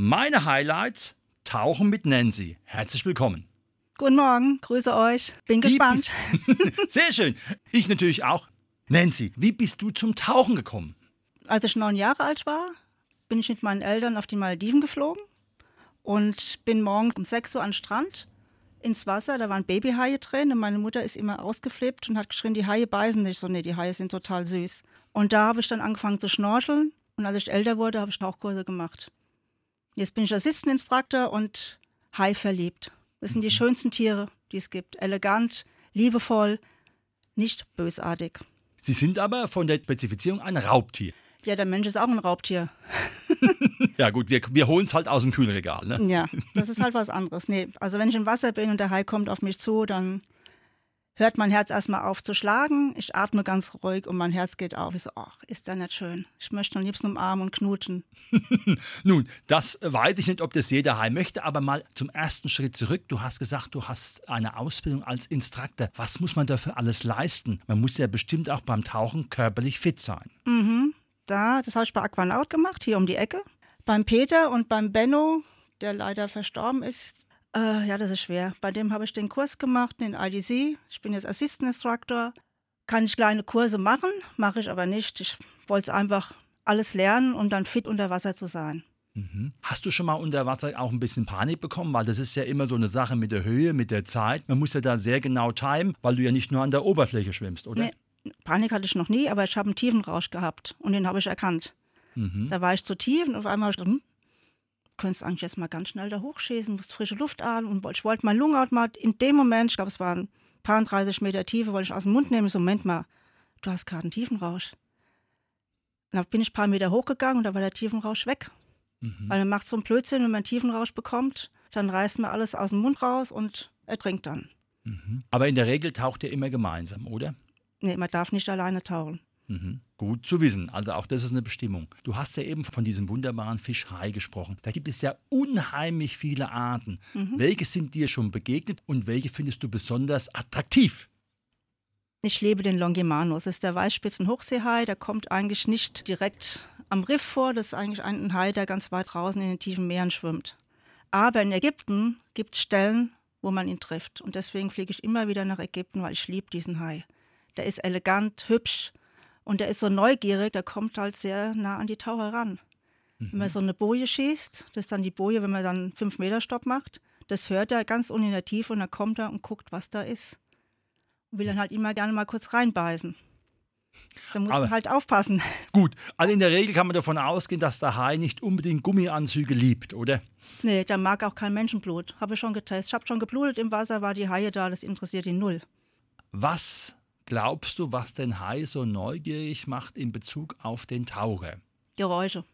Meine Highlights Tauchen mit Nancy. Herzlich willkommen. Guten Morgen, grüße euch. Bin gespannt. Sehr schön. Ich natürlich auch. Nancy, wie bist du zum Tauchen gekommen? Als ich neun Jahre alt war, bin ich mit meinen Eltern auf die Malediven geflogen und bin morgens um 6 Uhr an den Strand ins Wasser, da waren Babyhaie drin und meine Mutter ist immer ausgeflippt und hat geschrien, die Haie beißen nicht. So, nee, die Haie sind total süß. Und da habe ich dann angefangen zu schnorcheln und als ich älter wurde, habe ich Tauchkurse gemacht. Jetzt bin ich Assisteninstruktor und Hai verliebt. Das sind die mhm. schönsten Tiere, die es gibt. Elegant, liebevoll, nicht bösartig. Sie sind aber von der Spezifizierung ein Raubtier. Ja, der Mensch ist auch ein Raubtier. ja, gut, wir, wir holen es halt aus dem Kühlregal. Ne? Ja, das ist halt was anderes. Nee, also wenn ich im Wasser bin und der Hai kommt auf mich zu, dann hört mein Herz erstmal auf zu schlagen. Ich atme ganz ruhig und mein Herz geht auf. Ich so, ach, ist der nicht schön. Ich möchte am liebsten umarmen und knutschen. Nun, das weiß ich nicht, ob das jeder Hai möchte, aber mal zum ersten Schritt zurück. Du hast gesagt, du hast eine Ausbildung als Instruktor. Was muss man dafür alles leisten? Man muss ja bestimmt auch beim Tauchen körperlich fit sein. Mhm da, das habe ich bei Aquanaut gemacht, hier um die Ecke. Beim Peter und beim Benno, der leider verstorben ist, äh, ja, das ist schwer. Bei dem habe ich den Kurs gemacht, den IDC. Ich bin jetzt Assistant Instructor. Kann ich kleine Kurse machen, mache ich aber nicht. Ich wollte einfach alles lernen, um dann fit unter Wasser zu sein. Mhm. Hast du schon mal unter Wasser auch ein bisschen Panik bekommen? Weil das ist ja immer so eine Sache mit der Höhe, mit der Zeit. Man muss ja da sehr genau timen, weil du ja nicht nur an der Oberfläche schwimmst, oder? Nee, Panik hatte ich noch nie, aber ich habe einen Tiefenrausch gehabt und den habe ich erkannt. Mhm. Da war ich zu tief und auf einmal, hm, könntest eigentlich jetzt mal ganz schnell da hochschießen, musst frische Luft atmen und ich wollte mein Lungenhaut mal in dem Moment, ich glaube es waren ein paar 30 Meter Tiefe, wollte ich aus dem Mund nehmen, so Moment mal, du hast gerade einen Tiefenrausch. Und dann bin ich ein paar Meter hochgegangen und da war der Tiefenrausch weg. Mhm. Weil man macht so einen Blödsinn, wenn man einen Tiefenrausch bekommt, dann reißt man alles aus dem Mund raus und ertrinkt dann. Mhm. Aber in der Regel taucht ihr immer gemeinsam, oder? Nee, man darf nicht alleine tauchen. Mhm. Gut zu wissen. Also auch das ist eine Bestimmung. Du hast ja eben von diesem wunderbaren Fisch Hai gesprochen. Da gibt es ja unheimlich viele Arten. Mhm. Welche sind dir schon begegnet und welche findest du besonders attraktiv? Ich lebe den Longimanus. Das ist der Weißspitzen-Hochseehai. Der kommt eigentlich nicht direkt am Riff vor. Das ist eigentlich ein Hai, der ganz weit draußen in den tiefen Meeren schwimmt. Aber in Ägypten gibt es Stellen, wo man ihn trifft. Und deswegen fliege ich immer wieder nach Ägypten, weil ich liebe diesen Hai der ist elegant, hübsch und der ist so neugierig, der kommt halt sehr nah an die Taucher ran. Mhm. Wenn man so eine Boje schießt, das ist dann die Boje, wenn man dann 5 Meter Stopp macht, das hört er ganz unten in der Tiefe und dann kommt er und guckt, was da ist. Und will dann halt immer gerne mal kurz reinbeißen. Da muss man halt aufpassen. Gut, also in der Regel kann man davon ausgehen, dass der Hai nicht unbedingt Gummianzüge liebt, oder? Nee, der mag auch kein Menschenblut. Habe ich schon getestet. Ich habe schon geblutet im Wasser, war die Haie da, das interessiert ihn null. Was glaubst du, was den Hai so neugierig macht in Bezug auf den Taucher? Geräusche.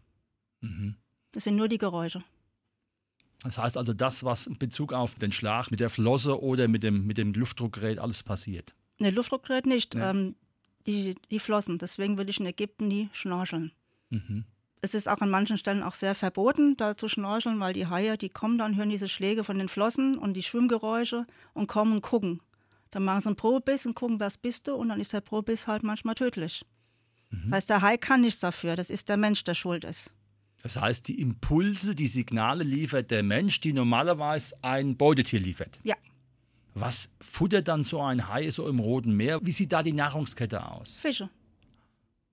Mhm. Das sind nur die Geräusche. Das heißt also, das, was in Bezug auf den Schlag mit der Flosse oder mit dem, mit dem Luftdruckgerät alles passiert? Ne, Luftdruckgerät nicht. Ja. Ähm, die, die Flossen. Deswegen würde ich in Ägypten nie schnorcheln. Mhm. Es ist auch an manchen Stellen auch sehr verboten, da zu schnorcheln, weil die Haie, die kommen dann, hören diese Schläge von den Flossen und die Schwimmgeräusche und kommen und gucken. Dann machen sie einen Probebiss und gucken, was bist du, und dann ist der Probebiss halt manchmal tödlich. Mhm. Das heißt, der Hai kann nichts dafür, das ist der Mensch, der schuld ist. Das heißt, die Impulse, die Signale liefert der Mensch, die normalerweise ein Beutetier liefert. Ja. Was futtert dann so ein Hai so im Roten Meer? Wie sieht da die Nahrungskette aus? Fische.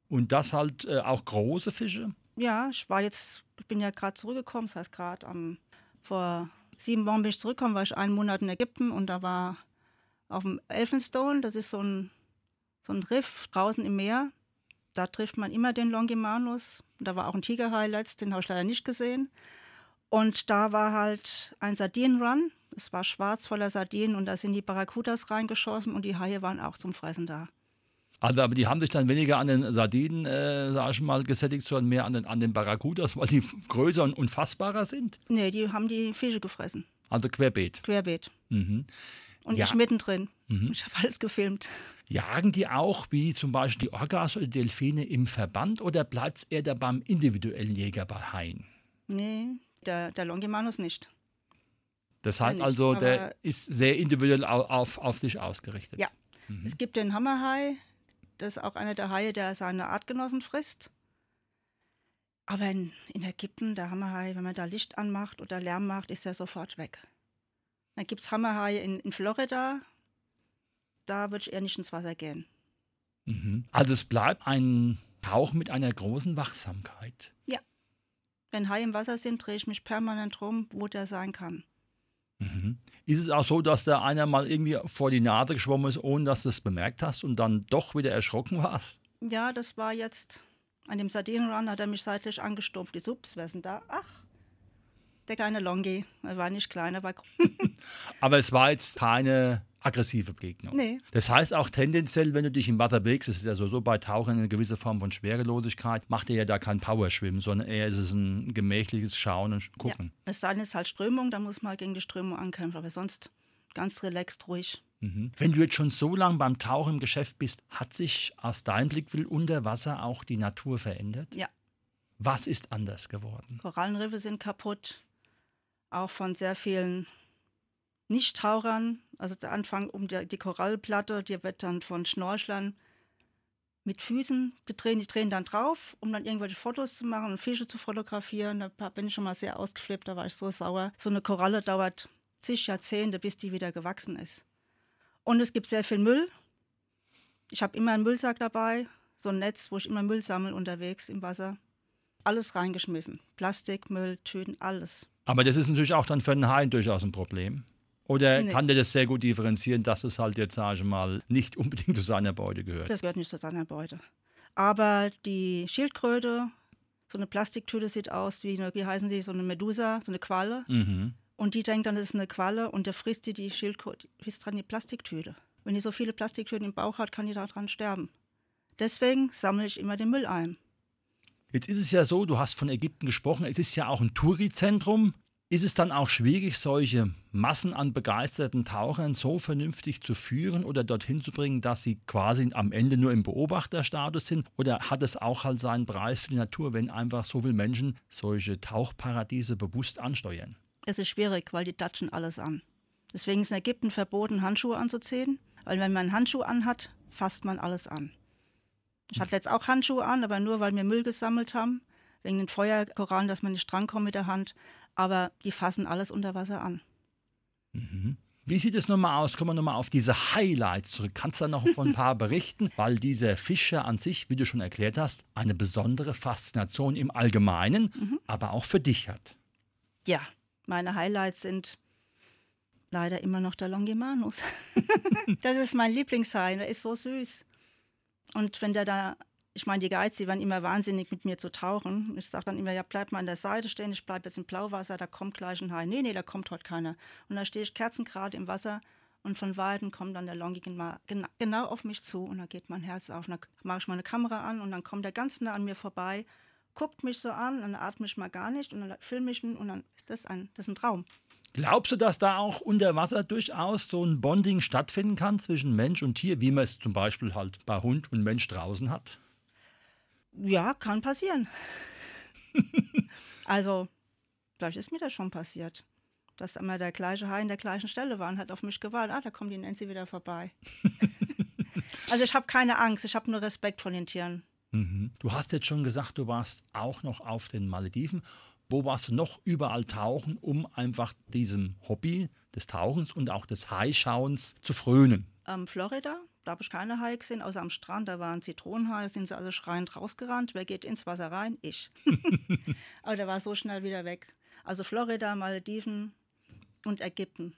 Und das halt äh, auch große Fische? Ja, ich war jetzt, ich bin ja gerade zurückgekommen, das heißt gerade vor sieben Wochen bin ich zurückgekommen, war ich einen Monat in Ägypten und da war auf dem Elphinstone, das ist so ein, so ein Riff draußen im Meer. Da trifft man immer den Longimanus. Da war auch ein Tigerhai letzt, den habe ich leider nicht gesehen. Und da war halt ein Sardinenrun. Es war schwarz voller Sardinen und da sind die Barracudas reingeschossen und die Haie waren auch zum Fressen da. Also, aber die haben sich dann weniger an den Sardinen, äh, sag ich mal, gesättigt, sondern mehr an den, an den Barracudas, weil die größer und unfassbarer sind? Nee, die haben die Fische gefressen. Also querbeet. Querbeet. Mhm. Und Ja. ich mittendrin. Mhm. Ich habe alles gefilmt. Jagen die auch, wie zum Beispiel die Orcas oder Delfine, im Verband oder bleibt es eher da beim individuellen Jäger bei Haien? Nee, der, der Longimanus nicht. Das heißt nicht, also, der ist sehr individuell au- auf, auf sich ausgerichtet. Ja. Mhm. Es gibt den Hammerhai. Das ist auch einer der Haie, der seine Artgenossen frisst. Aber in, in Ägypten, der Hammerhai, wenn man da Licht anmacht oder Lärm macht, ist er sofort weg. Dann gibt es Hammerhaie in, in Florida. Da würde ich eher nicht ins Wasser gehen. Mhm. Also es bleibt ein Tauch mit einer großen Wachsamkeit. Wenn Haie im Wasser sind, drehe ich mich permanent rum, wo der sein kann. Mhm. Ist es auch so, dass da einer mal irgendwie vor die Nase geschwommen ist, ohne dass du es bemerkt hast und dann doch wieder erschrocken warst? Ja, das war jetzt an dem Sardinenrun, hat er mich seitlich angestumpft. Die Subs, wer ist denn da? Ach, der kleine Longi. Er war nicht klein, er war groß. Aber es war jetzt keine aggressive Begegnung. Nee. Das heißt auch tendenziell, wenn du dich im Wasser bewegst, es ist ja so, so bei Tauchen eine gewisse Form von Schwerelosigkeit, macht er ja da kein Powerschwimmen, sondern eher ist es ein gemächliches Schauen und Gucken. Es sei denn, es ist halt Strömung, da muss man halt gegen die Strömung ankämpfen. Aber sonst ganz relaxed, ruhig. Mhm. Wenn du jetzt schon so lange beim Tauchen im Geschäft bist, hat sich aus deinem Blickwinkel unter Wasser auch die Natur verändert? Ja. Was ist anders geworden? Korallenriffe sind kaputt. Auch von sehr vielen Nicht-Tauchern. Also der Anfang um die, die Korallplatte, die wird dann von Schnorchlern mit Füßen gedreht. Die drehen dann drauf, um dann irgendwelche Fotos zu machen und Fische zu fotografieren. Da bin ich schon mal sehr ausgeflippt, da war ich so sauer. So eine Koralle dauert zig Jahrzehnte, bis die wieder gewachsen ist. Und es gibt sehr viel Müll. Ich habe immer einen Müllsack dabei, so ein Netz, wo ich immer Müll sammle unterwegs im Wasser. Alles reingeschmissen. Plastik, Müll, Tüten, alles. Aber das ist natürlich auch dann für einen Hain durchaus ein Problem. Oder Nee. kann der das sehr gut differenzieren, dass es halt jetzt, sage ich mal, nicht unbedingt zu seiner Beute gehört? Das gehört nicht zu seiner Beute. Aber die Schildkröte, so eine Plastiktüte sieht aus wie eine, wie heißen sie, so eine Medusa, so eine Qualle. Mhm. Und die denkt dann, das ist eine Qualle und der frisst die, die Schildkröte, frisst dran die Plastiktüte. Wenn die so viele Plastiktüten im Bauch hat, kann die daran sterben. Deswegen sammle ich immer den Müll ein. Jetzt ist es ja so, du hast von Ägypten gesprochen, es ist ja auch ein Tourizentrum. Ist es dann auch schwierig, solche Massen an begeisterten Tauchern so vernünftig zu führen oder dorthin zu bringen, dass sie quasi am Ende nur im Beobachterstatus sind? Oder hat es auch halt seinen Preis für die Natur, wenn einfach so viele Menschen solche Tauchparadiese bewusst ansteuern? Es ist schwierig, weil die datschen alles an. Deswegen ist in Ägypten verboten, Handschuhe anzuziehen, weil wenn man einen Handschuh anhat, fasst man alles an. Ich hatte jetzt auch Handschuhe an, aber nur, weil wir Müll gesammelt haben, wegen den Feuerkorallen, dass man nicht drankommt mit der Hand. Aber die fassen alles unter Wasser an. Wie sieht es nochmal aus? Kommen wir nochmal auf diese Highlights zurück. Kannst du da noch von ein paar berichten? Weil dieser Fischer an sich, wie du schon erklärt hast, eine besondere Faszination im Allgemeinen, aber auch für dich hat. Ja, meine Highlights sind leider immer noch der Longimanus. das ist mein Lieblingshai, der ist so süß. Und wenn der da, ich meine, die Guides, die waren immer wahnsinnig mit mir zu tauchen. Ich sage dann immer, ja, bleib mal an der Seite stehen, ich bleibe jetzt im Blauwasser, da kommt gleich ein Hai. Nee, nee, da kommt heute keiner. Und da stehe ich kerzengerade im Wasser und von Weitem kommt dann der Longi gena gena genau auf mich zu und da geht mein Herz auf. Und dann mache ich meine Kamera an und dann kommt er ganz nah an mir vorbei, guckt mich so an, dann atme ich mal gar nicht und dann filme ich ihn und dann ist das ein, das ist ein Traum. Glaubst du, dass da auch unter Wasser durchaus so ein Bonding stattfinden kann zwischen Mensch und Tier, wie man es zum Beispiel halt bei Hund und Mensch draußen hat? Ja, kann passieren. also, vielleicht ist mir das schon passiert. Dass immer der gleiche Hai in der gleichen Stelle war und hat auf mich gewartet. Ah, da kommt die Nancy wieder vorbei. also ich habe keine Angst, ich habe nur Respekt vor den Tieren. Mhm. Du hast jetzt schon gesagt, du warst auch noch auf den Malediven. Wo warst du noch überall tauchen, um einfach diesem Hobby des Tauchens und auch des Haischauens zu frönen? Ähm, Florida, da habe ich keine Haie gesehen, außer am Strand, da waren Zitronenhaie, da sind sie alle schreiend rausgerannt. Wer geht ins Wasser rein? Ich. Aber der war so schnell wieder weg. Also Florida, Malediven und Ägypten.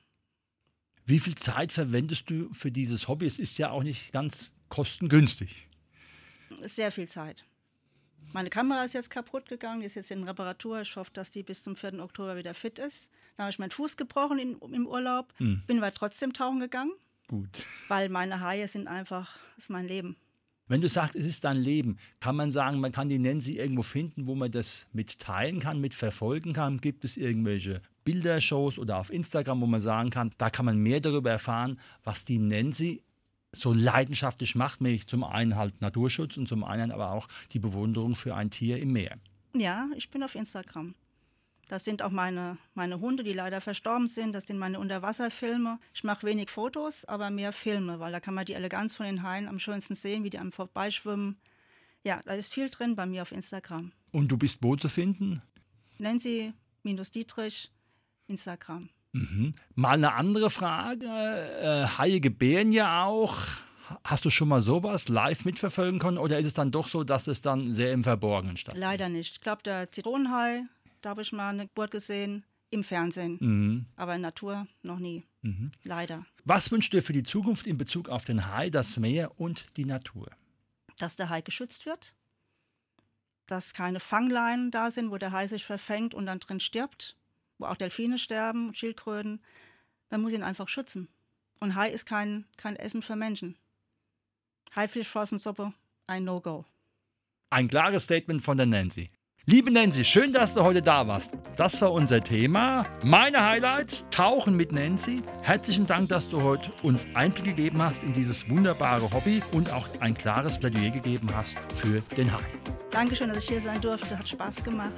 Wie viel Zeit verwendest du für dieses Hobby? Es ist ja auch nicht ganz kostengünstig. Sehr viel Zeit. Meine Kamera ist jetzt kaputt gegangen, die ist jetzt in Reparatur. Ich hoffe, dass die bis zum 4. Oktober wieder fit ist. Dann habe ich meinen Fuß gebrochen in, im Urlaub, bin aber trotzdem tauchen gegangen, Gut. weil meine Haie sind einfach, ist mein Leben. Wenn du sagst, es ist dein Leben, kann man sagen, man kann die Nancy irgendwo finden, wo man das mitteilen kann, mitverfolgen kann? Gibt es irgendwelche Bildershows oder auf Instagram, wo man sagen kann, da kann man mehr darüber erfahren, was die Nancy so leidenschaftlich macht, nämlich zum einen halt Naturschutz und zum anderen aber auch die Bewunderung für ein Tier im Meer. Ja, ich bin auf Instagram. Das sind auch meine, meine Hunde, die leider verstorben sind. Das sind meine Unterwasserfilme. Ich mache wenig Fotos, aber mehr Filme, weil da kann man die Eleganz von den Haien am schönsten sehen, wie die einem vorbeischwimmen. Ja, da ist viel drin bei mir auf Instagram. Und du bist wo zu finden? Nancy-Dietrich, Instagram. Mhm. Mal eine andere Frage. Äh, Haie gebären ja auch. Hast du schon mal sowas live mitverfolgen können oder ist es dann doch so, dass es dann sehr im Verborgenen stattfindet? Leider nicht. Ich glaube, der Zitronenhai, da habe ich mal eine Geburt gesehen im Fernsehen, Mhm. aber in Natur noch nie. Mhm. Leider. Was wünschst du dir für die Zukunft in Bezug auf den Hai, das Meer und die Natur? Dass der Hai geschützt wird, dass keine Fangleinen da sind, wo der Hai sich verfängt und dann drin stirbt, wo auch Delfine sterben, und Schildkröten. Man muss ihn einfach schützen. Und Hai ist kein, kein Essen für Menschen. Haifischflossensuppe, ein No-Go. Ein klares Statement von der Nancy. Liebe Nancy, schön, dass du heute da warst. Das war unser Thema. Meine Highlights, Tauchen mit Nancy. Herzlichen Dank, dass du heute uns Einblick gegeben hast in dieses wunderbare Hobby und auch ein klares Plädoyer gegeben hast für den Hai. Dankeschön, dass ich hier sein durfte. Hat Spaß gemacht.